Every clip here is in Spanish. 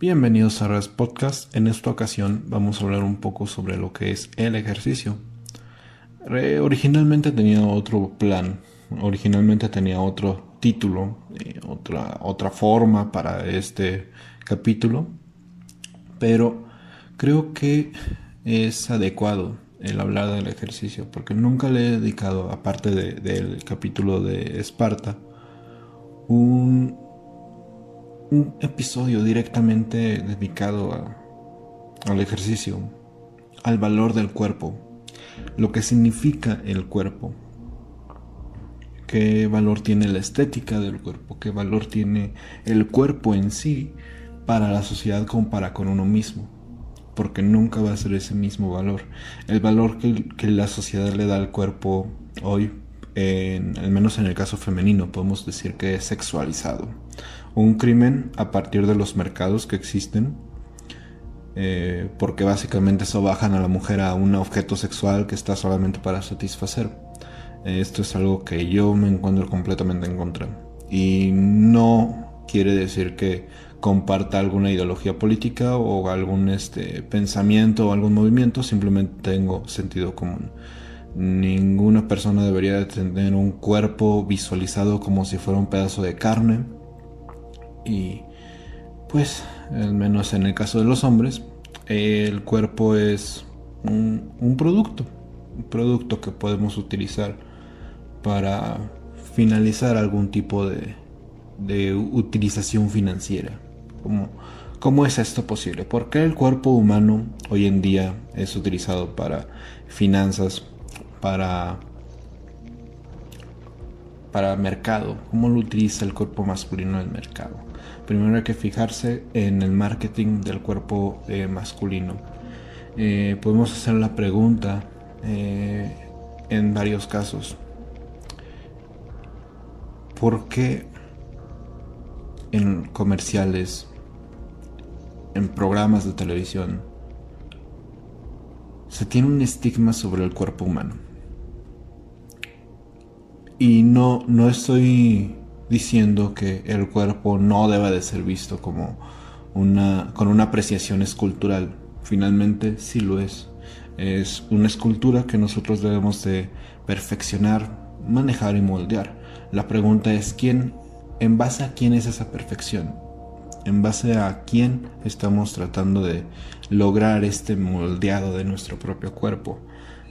Bienvenidos a Res Podcast. En esta ocasión vamos a hablar un poco sobre lo que es el ejercicio. originalmente tenía otro plan, originalmente tenía otro título, eh, otra, otra forma para este capítulo, pero creo que es adecuado el hablar del ejercicio porque nunca le he dedicado, aparte del capítulo de Esparta, un un episodio directamente dedicado al ejercicio, al valor del cuerpo, lo que significa el cuerpo, qué valor tiene la estética del cuerpo, qué valor tiene el cuerpo en sí para la sociedad compara con uno mismo, porque nunca va a ser ese mismo valor. El valor que, la sociedad le da al cuerpo hoy, al menos en el caso femenino, podemos decir que es sexualizado un crimen a partir de los mercados que existen, eh, porque básicamente eso bajan a la mujer a un objeto sexual que está solamente para satisfacer. Esto es algo que yo me encuentro completamente en contra. Y no quiere decir que comparta alguna ideología política o algún este, pensamiento o algún movimiento, simplemente tengo sentido común. Ninguna persona debería tener un cuerpo visualizado como si fuera un pedazo de carne y pues, al menos en el caso de los hombres, el cuerpo es un, producto, un producto que podemos utilizar para finalizar algún tipo de, de utilización financiera. ¿Cómo, ¿Cómo es esto posible? ¿Por qué el cuerpo humano hoy en día es utilizado para finanzas, para para mercado, cómo lo utiliza el cuerpo masculino en el mercado. Primero hay que fijarse en el marketing del cuerpo eh, masculino. Eh, podemos hacer la pregunta eh, en varios casos. ¿Por qué en comerciales, en programas de televisión, se tiene un estigma sobre el cuerpo humano? Y no, no estoy diciendo que el cuerpo no debe de ser visto como una, con una apreciación escultural. Finalmente sí lo es. Es una escultura que nosotros debemos de perfeccionar, manejar y moldear. La pregunta es quién, en base a quién es esa perfección. En base a quién estamos tratando de lograr este moldeado de nuestro propio cuerpo.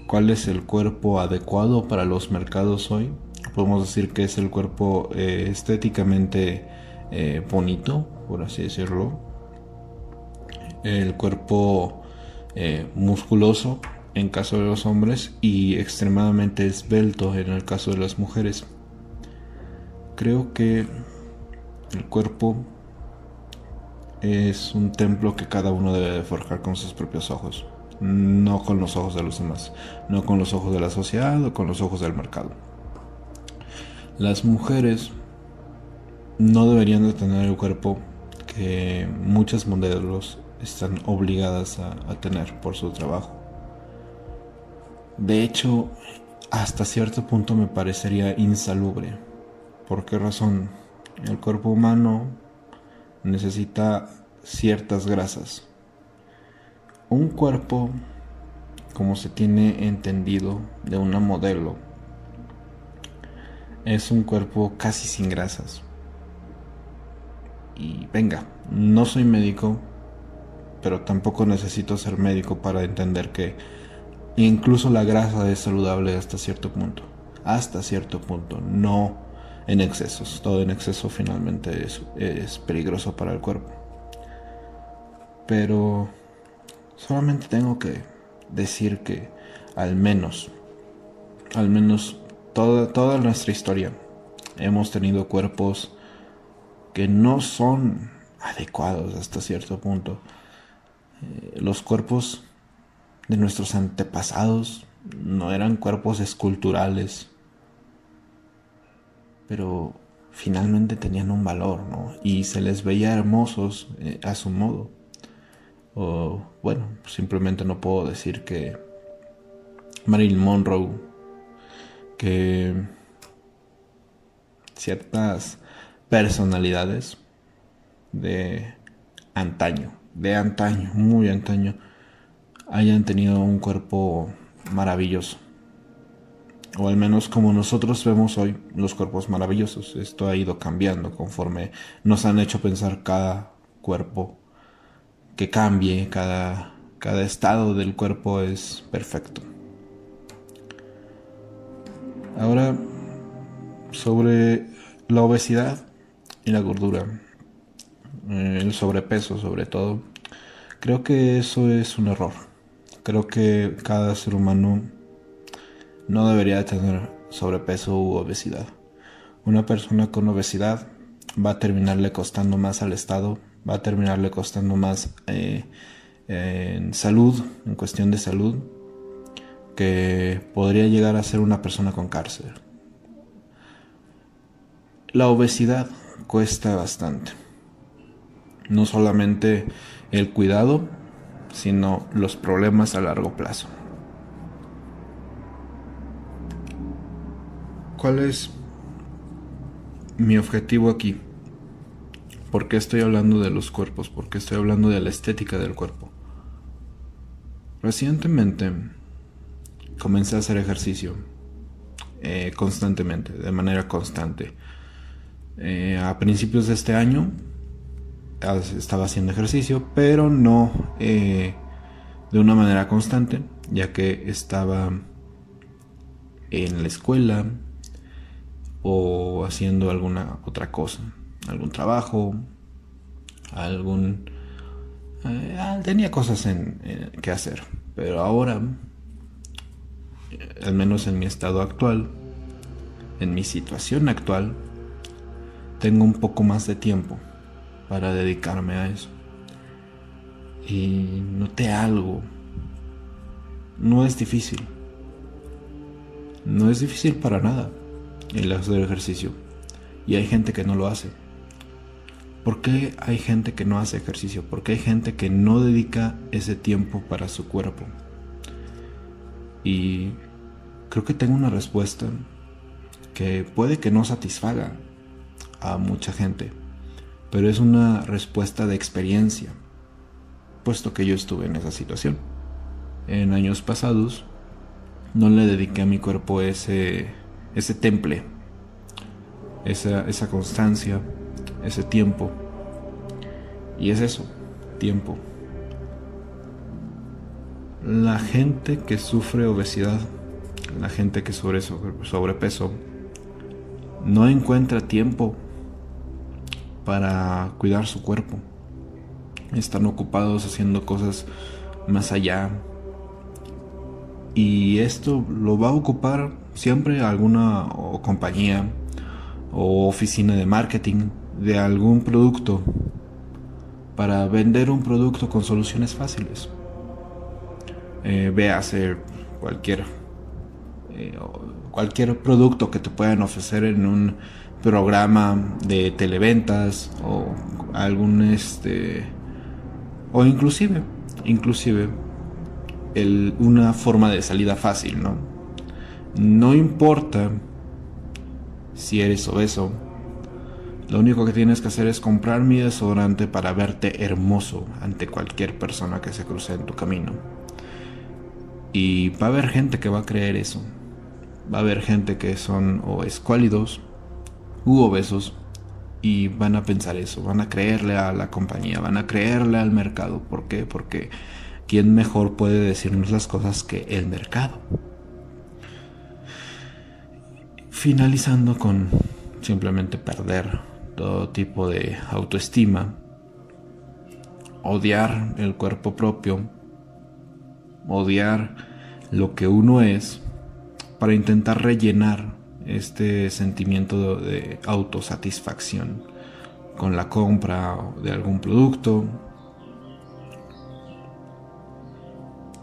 ¿Cuál es el cuerpo adecuado para los mercados hoy? Podemos decir que es el cuerpo eh, estéticamente eh, bonito, por así decirlo. El cuerpo eh, musculoso en caso de los hombres y extremadamente esbelto en el caso de las mujeres. Creo que el cuerpo es un templo que cada uno debe de forjar con sus propios ojos, no con los ojos de los demás, no con los ojos de la sociedad o con los ojos del mercado. Las mujeres no deberían de tener el cuerpo que muchas modelos están obligadas a, tener por su trabajo. De hecho, hasta cierto punto me parecería insalubre. ¿Por qué razón? El cuerpo humano necesita ciertas grasas. Un cuerpo, como se tiene entendido de una modelo, es un cuerpo casi sin grasas. Y venga, no soy médico, pero tampoco necesito ser médico para entender que incluso la grasa es saludable hasta cierto punto. Hasta cierto punto, no en excesos. Todo en exceso finalmente es, es peligroso para el cuerpo. Pero solamente tengo que decir que al menos, al menos toda, nuestra historia hemos tenido cuerpos que no son adecuados hasta cierto punto. Eh, los cuerpos de nuestros antepasados no eran cuerpos esculturales, pero finalmente tenían un valor, ¿no? Y se les veía hermosos eh, a su modo. O bueno, simplemente no puedo decir que Marilyn Monroe que ciertas personalidades de antaño, de antaño, muy antaño, hayan tenido un cuerpo maravilloso. O al menos como nosotros vemos hoy los cuerpos maravillosos. Esto ha ido cambiando conforme nos han hecho pensar cada cuerpo que cambie, cada, cada estado del cuerpo es perfecto. Ahora, sobre la obesidad y la gordura, eh, el sobrepeso sobre todo, creo que eso es un error. Creo que cada ser humano no debería tener sobrepeso u obesidad. Una persona con obesidad va a terminarle costando más al Estado, va a terminarle costando más eh, en salud, en cuestión de salud, que podría llegar a ser una persona con cárcel. La obesidad cuesta bastante. No solamente el cuidado, sino los problemas a largo plazo. ¿Cuál es mi objetivo aquí? ¿Por qué estoy hablando de los cuerpos? ¿Por qué estoy hablando de la estética del cuerpo? Recientemente comencé a hacer ejercicio eh, constantemente, de manera constante. Eh, a principios de este año estaba haciendo ejercicio, pero no eh, de una manera constante, ya que estaba en la escuela o haciendo alguna otra cosa, algún trabajo, algún... Ah, tenía cosas en, que hacer, pero ahora, al menos en mi estado actual, en mi situación actual, tengo un poco más de tiempo para dedicarme a eso. Y noté algo. No es difícil. No es difícil para nada el hacer ejercicio. Y hay gente que no lo hace. ¿Por qué hay gente que no hace ejercicio? ¿Por qué hay gente que no dedica ese tiempo para su cuerpo? Y creo que tengo una respuesta que puede que no satisfaga a mucha gente pero es una respuesta de experiencia, puesto que yo estuve en esa situación. En años pasados no le dediqué a mi cuerpo ese, ese temple, esa, esa constancia, ese tiempo. Y es eso, tiempo. La gente que sufre obesidad, la gente que sufre sobrepeso, no encuentra tiempo para cuidar su cuerpo. Están ocupados haciendo cosas más allá. Y esto lo va a ocupar siempre alguna compañía o oficina de marketing de algún producto para vender un producto con soluciones fáciles. Eh, véase cualquier eh, cualquier producto que te puedan ofrecer en un programa de televentas o algún este o inclusive inclusive el, una forma de salida fácil no no importa si eres obeso lo único que tienes que hacer es comprar mi desodorante para verte hermoso ante cualquier persona que se cruce en tu camino y va a haber gente que va a creer eso va a haber gente que son o escuálidos u obesos y van a pensar eso, van a creerle a la compañía, van a creerle al mercado. ¿Por qué? Porque ¿quién mejor puede decirnos las cosas que el mercado? Finalizando con simplemente perder todo tipo de autoestima, odiar el cuerpo propio, odiar lo que uno es para intentar rellenar este sentimiento de autosatisfacción con la compra de algún producto,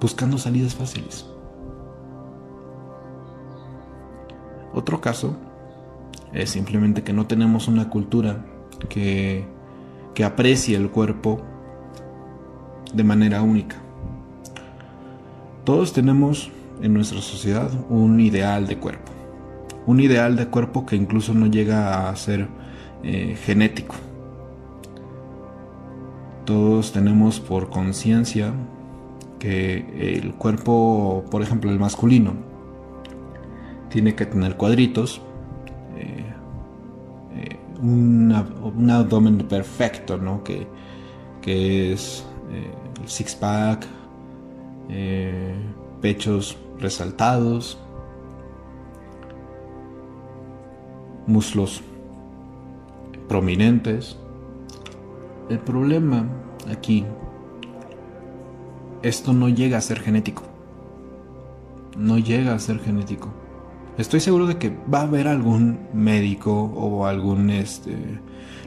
buscando salidas fáciles. Otro caso es simplemente que no tenemos una cultura que, que aprecie el cuerpo de manera única. Todos tenemos en nuestra sociedad un ideal de cuerpo un ideal de cuerpo que incluso no llega a ser eh, genético. Todos tenemos por conciencia que el cuerpo, por ejemplo, el masculino, tiene que tener cuadritos, eh, eh, un, abdomen perfecto, ¿no? Que, es el six-pack, pechos resaltados, muslos prominentes. El problema aquí, esto no llega a ser genético. No llega a ser genético. Estoy seguro de que va a haber algún médico o algún este,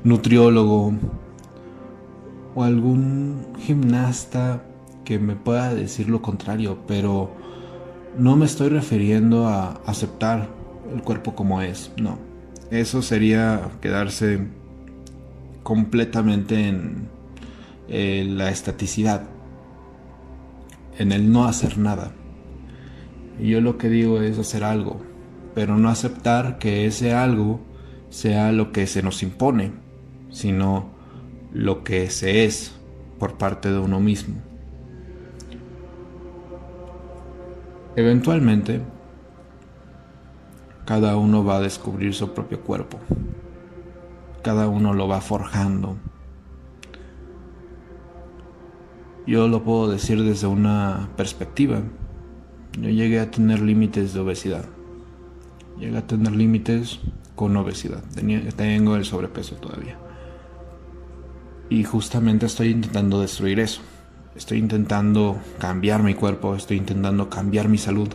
nutriólogo o algún gimnasta que me pueda decir lo contrario, pero no me estoy refiriendo a aceptar el cuerpo como es, no. Eso sería quedarse completamente en, la estaticidad, en el no hacer nada. Y yo lo que digo es hacer algo, pero no aceptar que ese algo sea lo que se nos impone, sino lo que se es por parte de uno mismo. Eventualmente, cada uno va a descubrir su propio cuerpo. Cada uno lo va forjando. Yo lo puedo decir desde una perspectiva. Yo llegué a tener límites de obesidad. Llegué a tener límites con obesidad. tengo el sobrepeso todavía. Y justamente estoy intentando destruir eso. Estoy intentando cambiar mi cuerpo, estoy intentando cambiar mi salud.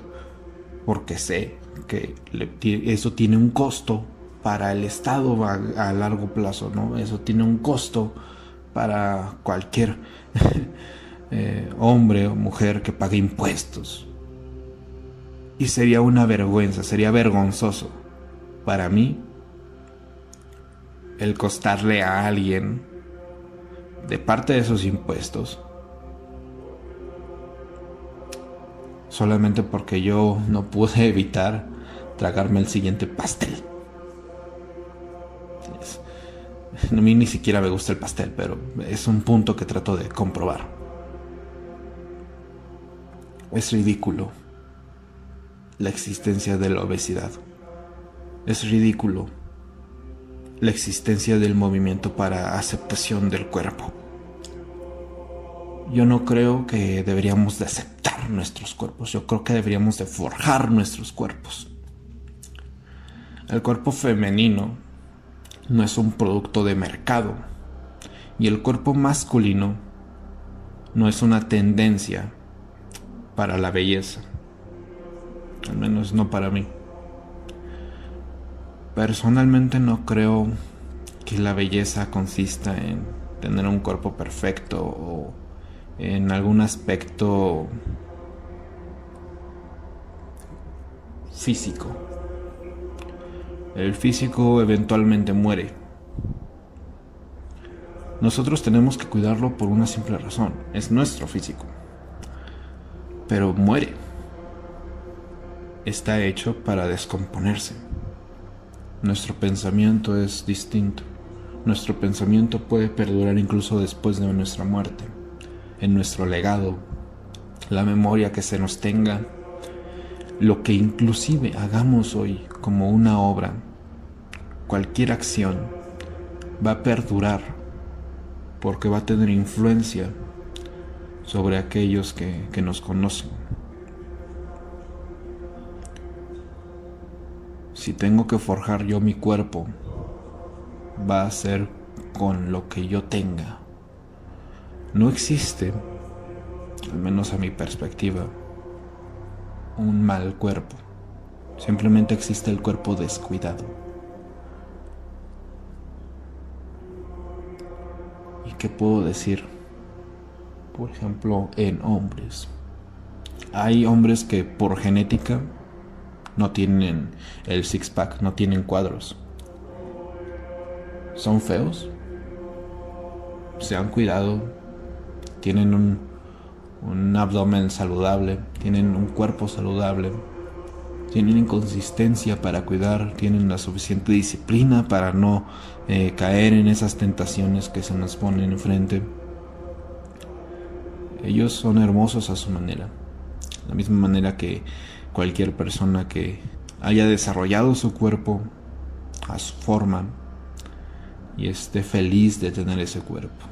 Porque sé que eso tiene un costo para el Estado a, largo plazo, ¿no? Eso tiene un costo para cualquier eh, hombre o mujer que pague impuestos. Y sería una vergüenza, sería vergonzoso para mí el costarle a alguien de parte de esos impuestos solamente porque yo no pude evitar tragarme el siguiente pastel. A mí ni siquiera me gusta el pastel, pero es un punto que trato de comprobar. Es ridículo la existencia de la obesidad. Es ridículo la existencia del movimiento para aceptación del cuerpo. Yo no creo que deberíamos de aceptar nuestros cuerpos, yo creo que deberíamos de forjar nuestros cuerpos. El cuerpo femenino no es un producto de mercado y el cuerpo masculino no es una tendencia para la belleza. Al menos no para mí. Personalmente no creo que la belleza consista en tener un cuerpo perfecto o en algún aspecto físico. El físico eventualmente muere. Nosotros tenemos que cuidarlo por una simple razón. Es nuestro físico. Pero muere. Está hecho para descomponerse. Nuestro pensamiento es distinto. Nuestro pensamiento puede perdurar incluso después de nuestra muerte. En nuestro legado, la memoria que se nos tenga lo que inclusive hagamos hoy como una obra, cualquier acción, va a perdurar porque va a tener influencia sobre aquellos que, que nos conocen. Si tengo que forjar yo mi cuerpo, va a ser con lo que yo tenga. No existe, al menos a mi perspectiva, un mal cuerpo. Simplemente existe el cuerpo descuidado. ¿Y qué puedo decir? Por ejemplo, en hombres. Hay hombres que por genética no tienen el six-pack, no tienen cuadros. Son feos. Se han cuidado. Tienen un abdomen saludable, tienen un cuerpo saludable, tienen inconsistencia para cuidar, tienen la suficiente disciplina para no eh, caer en esas tentaciones que se nos ponen enfrente. Ellos son hermosos a su manera. La misma manera que cualquier persona que haya desarrollado su cuerpo a su forma y esté feliz de tener ese cuerpo.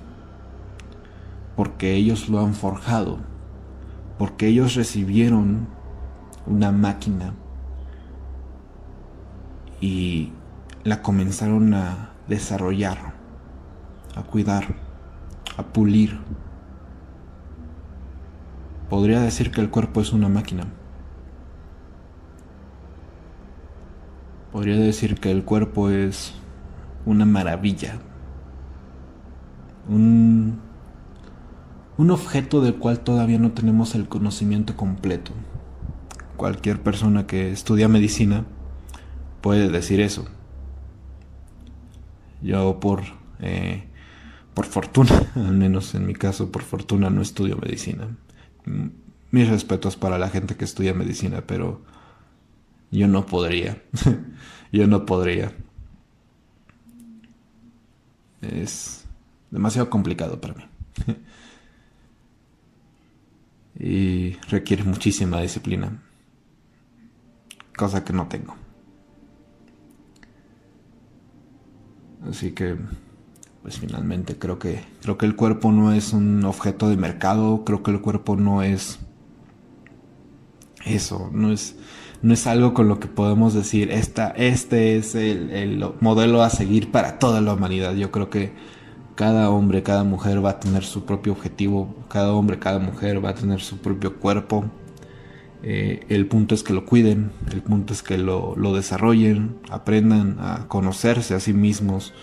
Porque ellos lo han forjado. Porque ellos recibieron una máquina y la comenzaron a desarrollar, a cuidar, a pulir. Podría decir que el cuerpo es una máquina. Podría decir que el cuerpo es una maravilla. Un, un objeto del cual todavía no tenemos el conocimiento completo. Cualquier persona que estudia medicina puede decir eso. Yo por, eh, por fortuna, al menos en mi caso, por fortuna no estudio medicina. Mis respetos para la gente que estudia medicina, pero yo no podría. yo no podría. Es demasiado complicado para mí. y requiere muchísima disciplina. Cosa que no tengo. Así que, pues finalmente creo que creo que el cuerpo no es un objeto de mercado, creo que el cuerpo no es eso, no es no es algo con lo que podemos decir esta este es el, el modelo a seguir para toda la humanidad. Yo creo que cada hombre, cada mujer va a tener su propio objetivo, cada hombre, cada mujer va a tener su propio cuerpo eh, el punto es que lo cuiden, el punto es que lo, desarrollen, aprendan a conocerse a sí mismos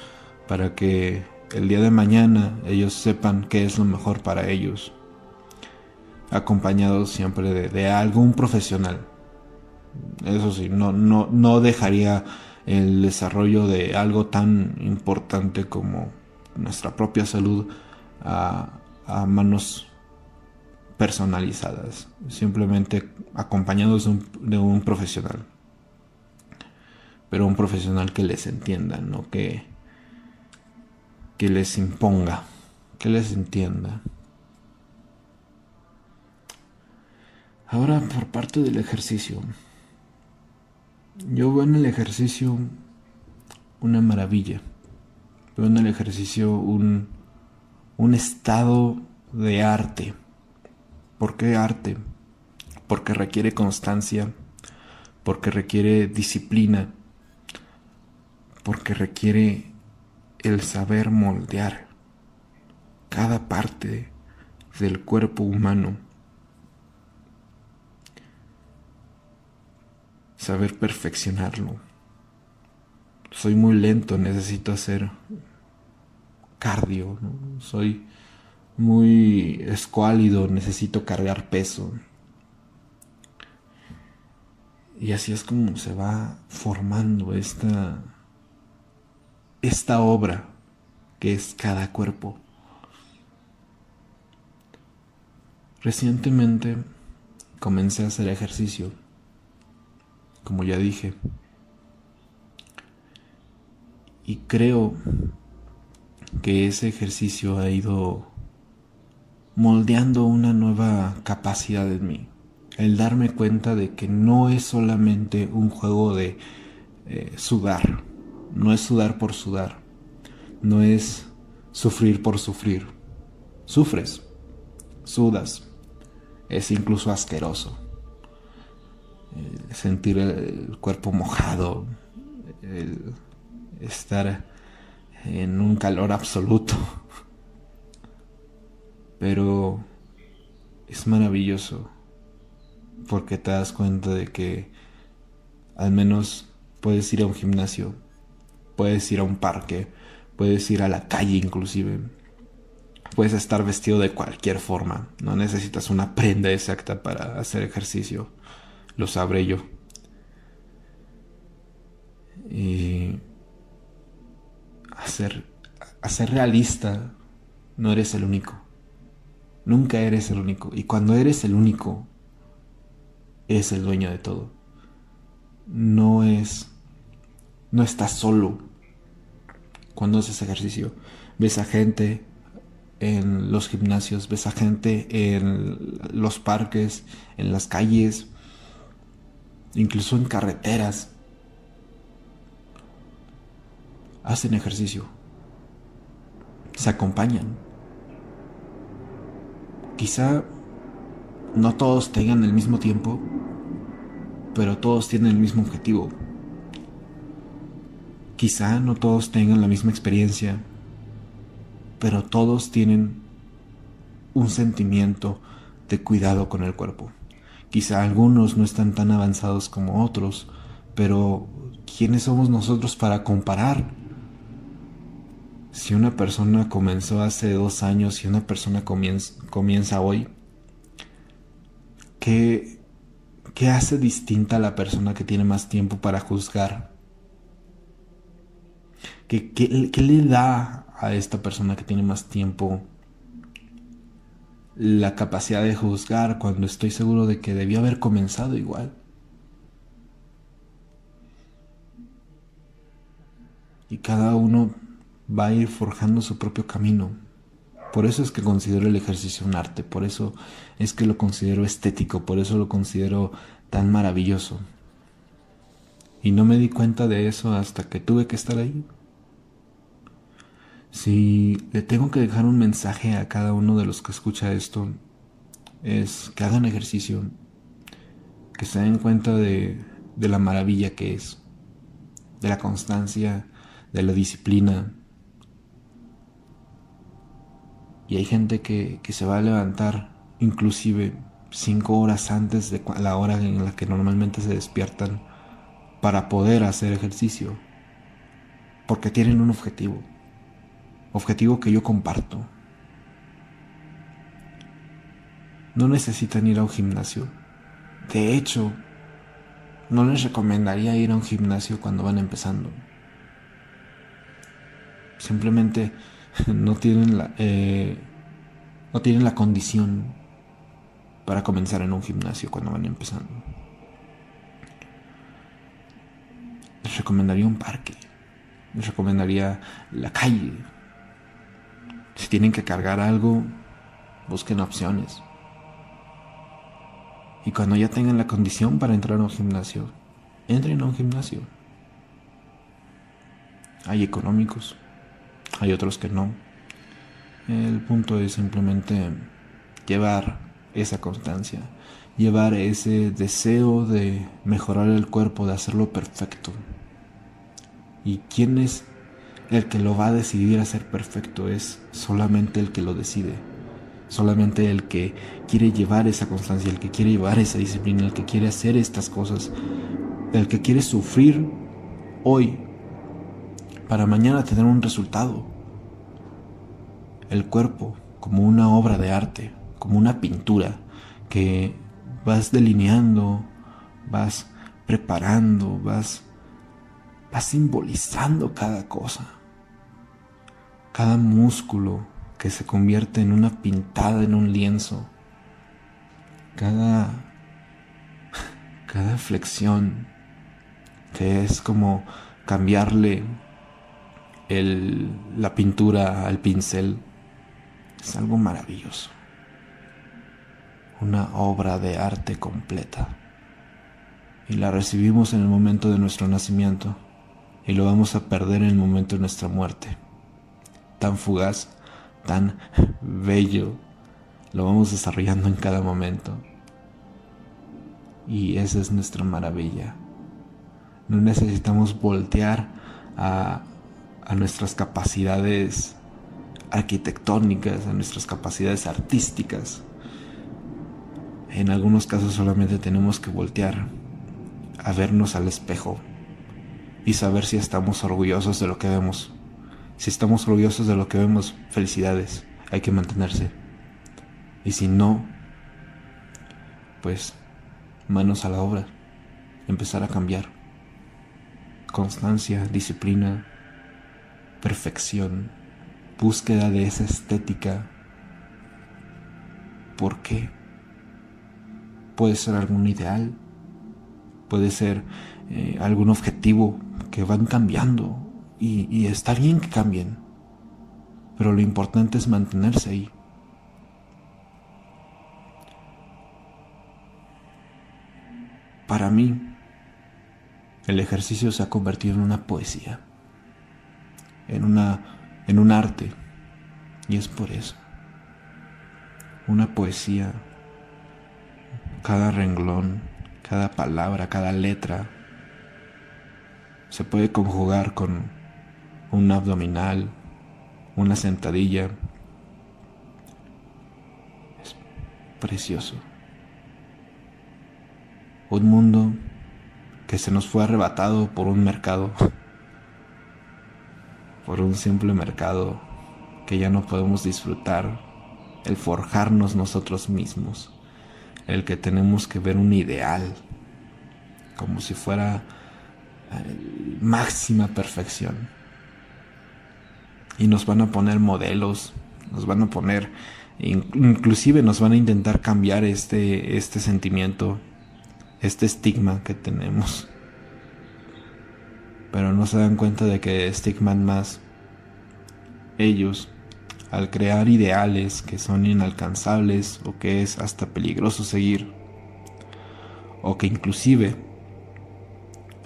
para que el día de mañana ellos sepan qué es lo mejor para ellos, acompañados siempre de, algún profesional. Eso sí, no, no, no dejaría el desarrollo de algo tan importante como nuestra propia salud a, manos personalizadas, simplemente acompañados de un, profesional. Pero un profesional que les entienda, no que, que les imponga, que les entienda. Ahora por parte del ejercicio. Yo veo en el ejercicio una maravilla. Veo en el ejercicio un, un estado de arte ¿Por qué arte? Porque requiere constancia, porque requiere disciplina, porque requiere el saber moldear cada parte del cuerpo humano. Saber perfeccionarlo. Soy muy lento, necesito hacer cardio, soy muy escuálido, necesito cargar peso. Y así es como se va formando esta, esta obra que es cada cuerpo. Recientemente comencé a hacer ejercicio, como ya dije, y creo que ese ejercicio ha ido moldeando una nueva capacidad en mí. El darme cuenta de que no es solamente un juego de eh, sudar, no es sudar por sudar, no es sufrir por sufrir. Sufres, sudas, es incluso asqueroso. sentir el cuerpo mojado, el estar en un calor absoluto pero es maravilloso porque te das cuenta de que al menos puedes ir a un gimnasio, puedes ir a un parque, puedes ir a la calle inclusive. Puedes estar vestido de cualquier forma, no necesitas una prenda exacta para hacer ejercicio, lo sabré yo. Y hacer, hacer realista, no eres el único. Nunca eres el único. Y cuando eres el único, es el dueño de todo. No es... No estás solo. Cuando haces ejercicio, ves a gente en los gimnasios, ves a gente en los parques, en las calles, incluso en carreteras. Hacen ejercicio, se acompañan. Quizá no todos tengan el mismo tiempo, pero todos tienen el mismo objetivo. Quizá no todos tengan la misma experiencia, pero todos tienen un sentimiento de cuidado con el cuerpo. Quizá algunos no están tan avanzados como otros, pero ¿quiénes somos nosotros para comparar? Si una persona comenzó hace dos años y una persona comienza, hoy, ¿qué, ¿qué hace distinta a la persona que tiene más tiempo para juzgar? ¿Qué, qué le da a esta persona que tiene más tiempo la capacidad de juzgar cuando estoy seguro de que debió haber comenzado igual. Y cada uno va a ir forjando su propio camino. Por eso es que considero el ejercicio un arte, por eso es que lo considero estético, por eso lo considero tan maravilloso. Y no me di cuenta de eso hasta que tuve que estar ahí. Si le tengo que dejar un mensaje a cada uno de los que escucha esto, es que hagan ejercicio, que se den cuenta de, la maravilla que es, de la constancia, de la disciplina. Y hay gente que, que se va a levantar inclusive cinco horas antes de la hora en la que normalmente se despiertan para poder hacer ejercicio, porque tienen un objetivo objetivo que yo comparto. No necesitan ir a un gimnasio. De hecho, no les recomendaría ir a un gimnasio cuando van empezando. Simplemente no tienen la, eh, no tienen la condición para comenzar en un gimnasio cuando van empezando. Les recomendaría un parque. Les recomendaría la calle, si tienen que cargar algo, busquen opciones. Y cuando ya tengan la condición para entrar a un gimnasio, entren a un gimnasio. Hay económicos, hay otros que no. El punto es simplemente llevar esa constancia, llevar ese deseo de mejorar el cuerpo, de hacerlo perfecto. ¿Y quién es el que lo va a decidir a ser perfecto es solamente el que lo decide. Solamente el que quiere llevar esa constancia, el que quiere llevar esa disciplina, el que quiere hacer estas cosas, el que quiere sufrir hoy para mañana tener un resultado. El cuerpo como una obra de arte, como una pintura que vas delineando, vas preparando, vas, vas simbolizando cada cosa cada músculo que se convierte en una pintada en un lienzo, cada, cada flexión que es como cambiarle el, la pintura al pincel, es algo maravilloso, una obra de arte completa. Y la recibimos en el momento de nuestro nacimiento y lo vamos a perder en el momento de nuestra muerte tan fugaz, tan bello, lo vamos desarrollando en cada momento. Y esa es nuestra maravilla. No necesitamos voltear a, a nuestras capacidades arquitectónicas, a nuestras capacidades artísticas. En algunos casos solamente tenemos que voltear a vernos al espejo y saber si estamos orgullosos de lo que vemos. Si estamos orgullosos de lo que vemos, felicidades, hay que mantenerse. Y si no, pues manos a la obra, empezar a cambiar. Constancia, disciplina, perfección, búsqueda de esa estética. ¿Por qué? Puede ser algún ideal, puede ser eh, algún objetivo que van cambiando y, está bien que cambien. pero lo importante es mantenerse ahí. Para mí, el ejercicio se ha convertido en una poesía, en, una, en un arte, y es por eso. Una poesía, cada renglón, cada palabra, cada letra, se puede conjugar con un abdominal, una sentadilla. Es precioso. Un mundo que se nos fue arrebatado por un mercado, por un simple mercado que ya no podemos disfrutar, el forjarnos nosotros mismos, el que tenemos que ver un ideal, como si fuera eh, máxima perfección. Y nos van a poner modelos, nos van a poner, inclusive nos van a intentar cambiar este, este sentimiento este estigma que tenemos. Pero no se dan cuenta de que estigman más ellos al crear ideales que son inalcanzables o que es hasta peligroso seguir o que inclusive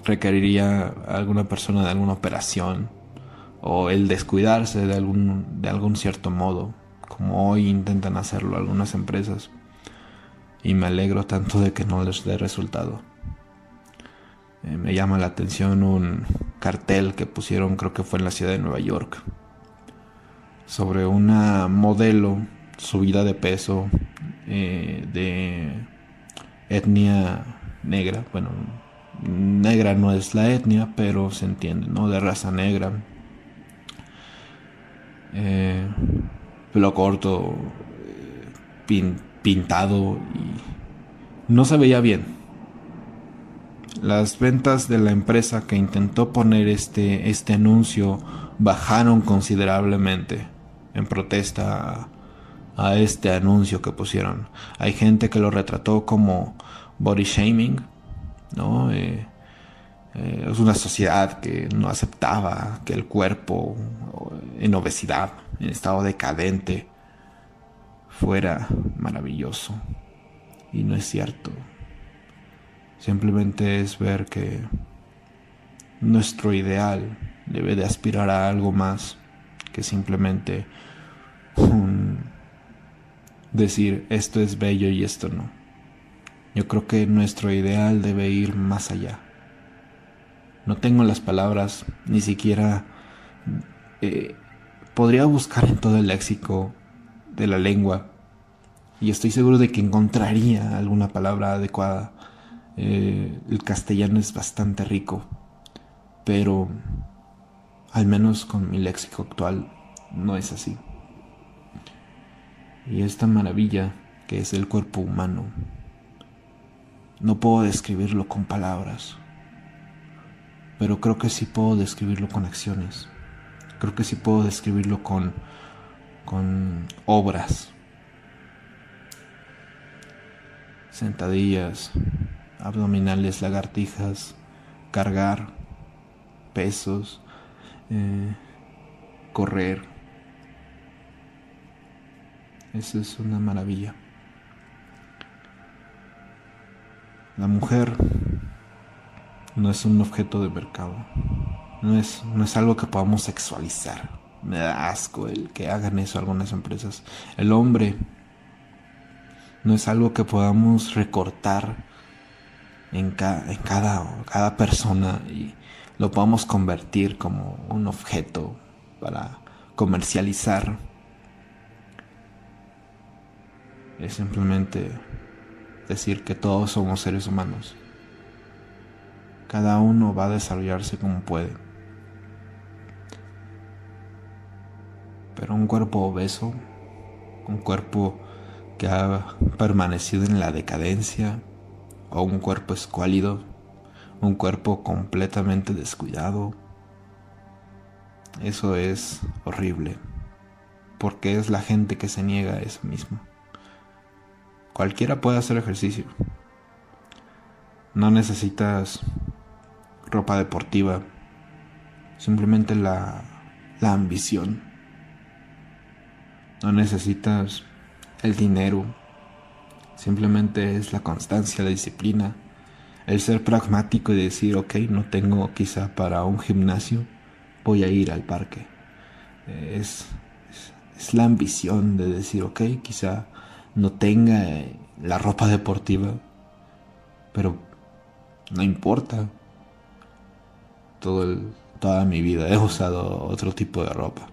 requeriría alguna persona de alguna operación o el descuidarse de algún, de algún cierto modo, como hoy intentan hacerlo algunas empresas y me alegro tanto de que no les dé resultado. Eh, me llama la atención un cartel que pusieron, creo que fue en la ciudad de Nueva York, sobre una modelo subida de peso eh, de etnia negra. Bueno, negra no es la etnia, pero se entiende, ¿no? De raza negra. Eh, pelo corto, pin pintado y no se veía bien. Las ventas de la empresa que intentó poner este, este anuncio bajaron considerablemente en protesta a, este anuncio que pusieron. Hay gente que lo retrató como body shaming, ¿no? Eh, eh, es una sociedad que no aceptaba que el cuerpo en obesidad, en estado decadente, fuera maravilloso. Y no es cierto. Simplemente es ver que nuestro ideal debe de aspirar a algo más que simplemente decir esto es bello y esto no. Yo creo que nuestro ideal debe ir más allá. No tengo las palabras, ni siquiera eh, podría buscar en todo el léxico de la lengua y estoy seguro de que encontraría alguna palabra adecuada. Eh, el castellano es bastante rico, pero al menos con mi léxico actual no es así. Y esta maravilla que es el cuerpo humano, no puedo describirlo con palabras, pero creo que sí puedo describirlo con acciones. Creo que sí puedo describirlo con, con obras sentadillas, abdominales, lagartijas, cargar, pesos, eh, correr. Eso es una maravilla. La mujer no es un objeto de mercado. No es, no es algo que podamos sexualizar. Me da asco el que hagan eso algunas empresas. El hombre no es algo que podamos recortar en, cada, cada persona y lo podamos convertir como un objeto para comercializar. Es simplemente decir que todos somos seres humanos. Cada uno va a desarrollarse como puede. Pero un cuerpo obeso, un cuerpo que ha permanecido en la decadencia, o un cuerpo escuálido, un cuerpo completamente descuidado. Eso es horrible, porque es la gente que se niega a eso mismo. Cualquiera puede hacer ejercicio. No necesitas ropa deportiva, simplemente la, la ambición No necesitas el dinero. Simplemente es la constancia, la disciplina, el ser pragmático y decir, ok, no tengo quizá para un gimnasio, voy a ir al parque. Es, es, la ambición de decir, ok, quizá no tenga eh, la ropa deportiva, pero no importa. Todo toda mi vida he usado otro tipo de ropa.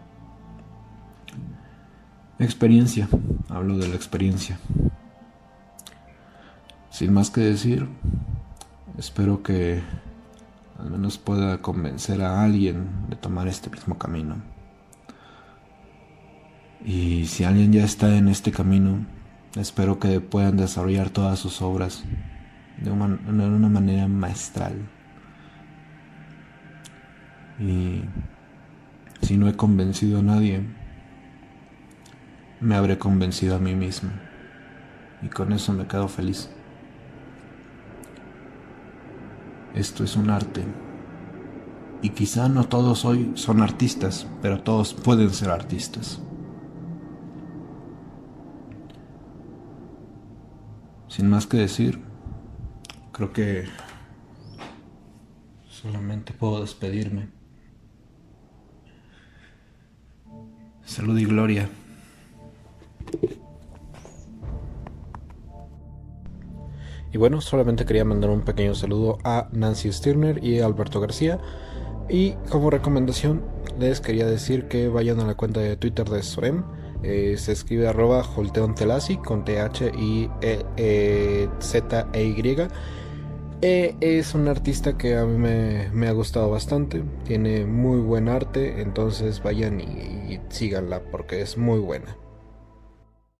Experiencia, hablo de la experiencia. Sin más que decir, espero que al menos pueda convencer a alguien de tomar este mismo camino. Y si alguien ya está en este camino, espero que puedan desarrollar todas sus obras de una, manera maestral. Y si no he convencido a nadie, me habré convencido a mí mismo. Y con eso me quedo feliz. Esto es un arte. Y quizá no todos hoy son artistas, pero todos pueden ser artistas. Sin más que decir, creo que solamente puedo despedirme. Salud y gloria. Y bueno, solamente quería mandar un pequeño saludo a Nancy Stirner y Alberto García. Y como recomendación, les quería decir que vayan a la cuenta de Twitter de Sorem. Eh, se escribe arroba holteontelasi con T-H y e, e, Z E Y. E es un artista que a mí me, ha gustado bastante. Tiene muy buen arte. Entonces vayan y síganla porque es muy buena.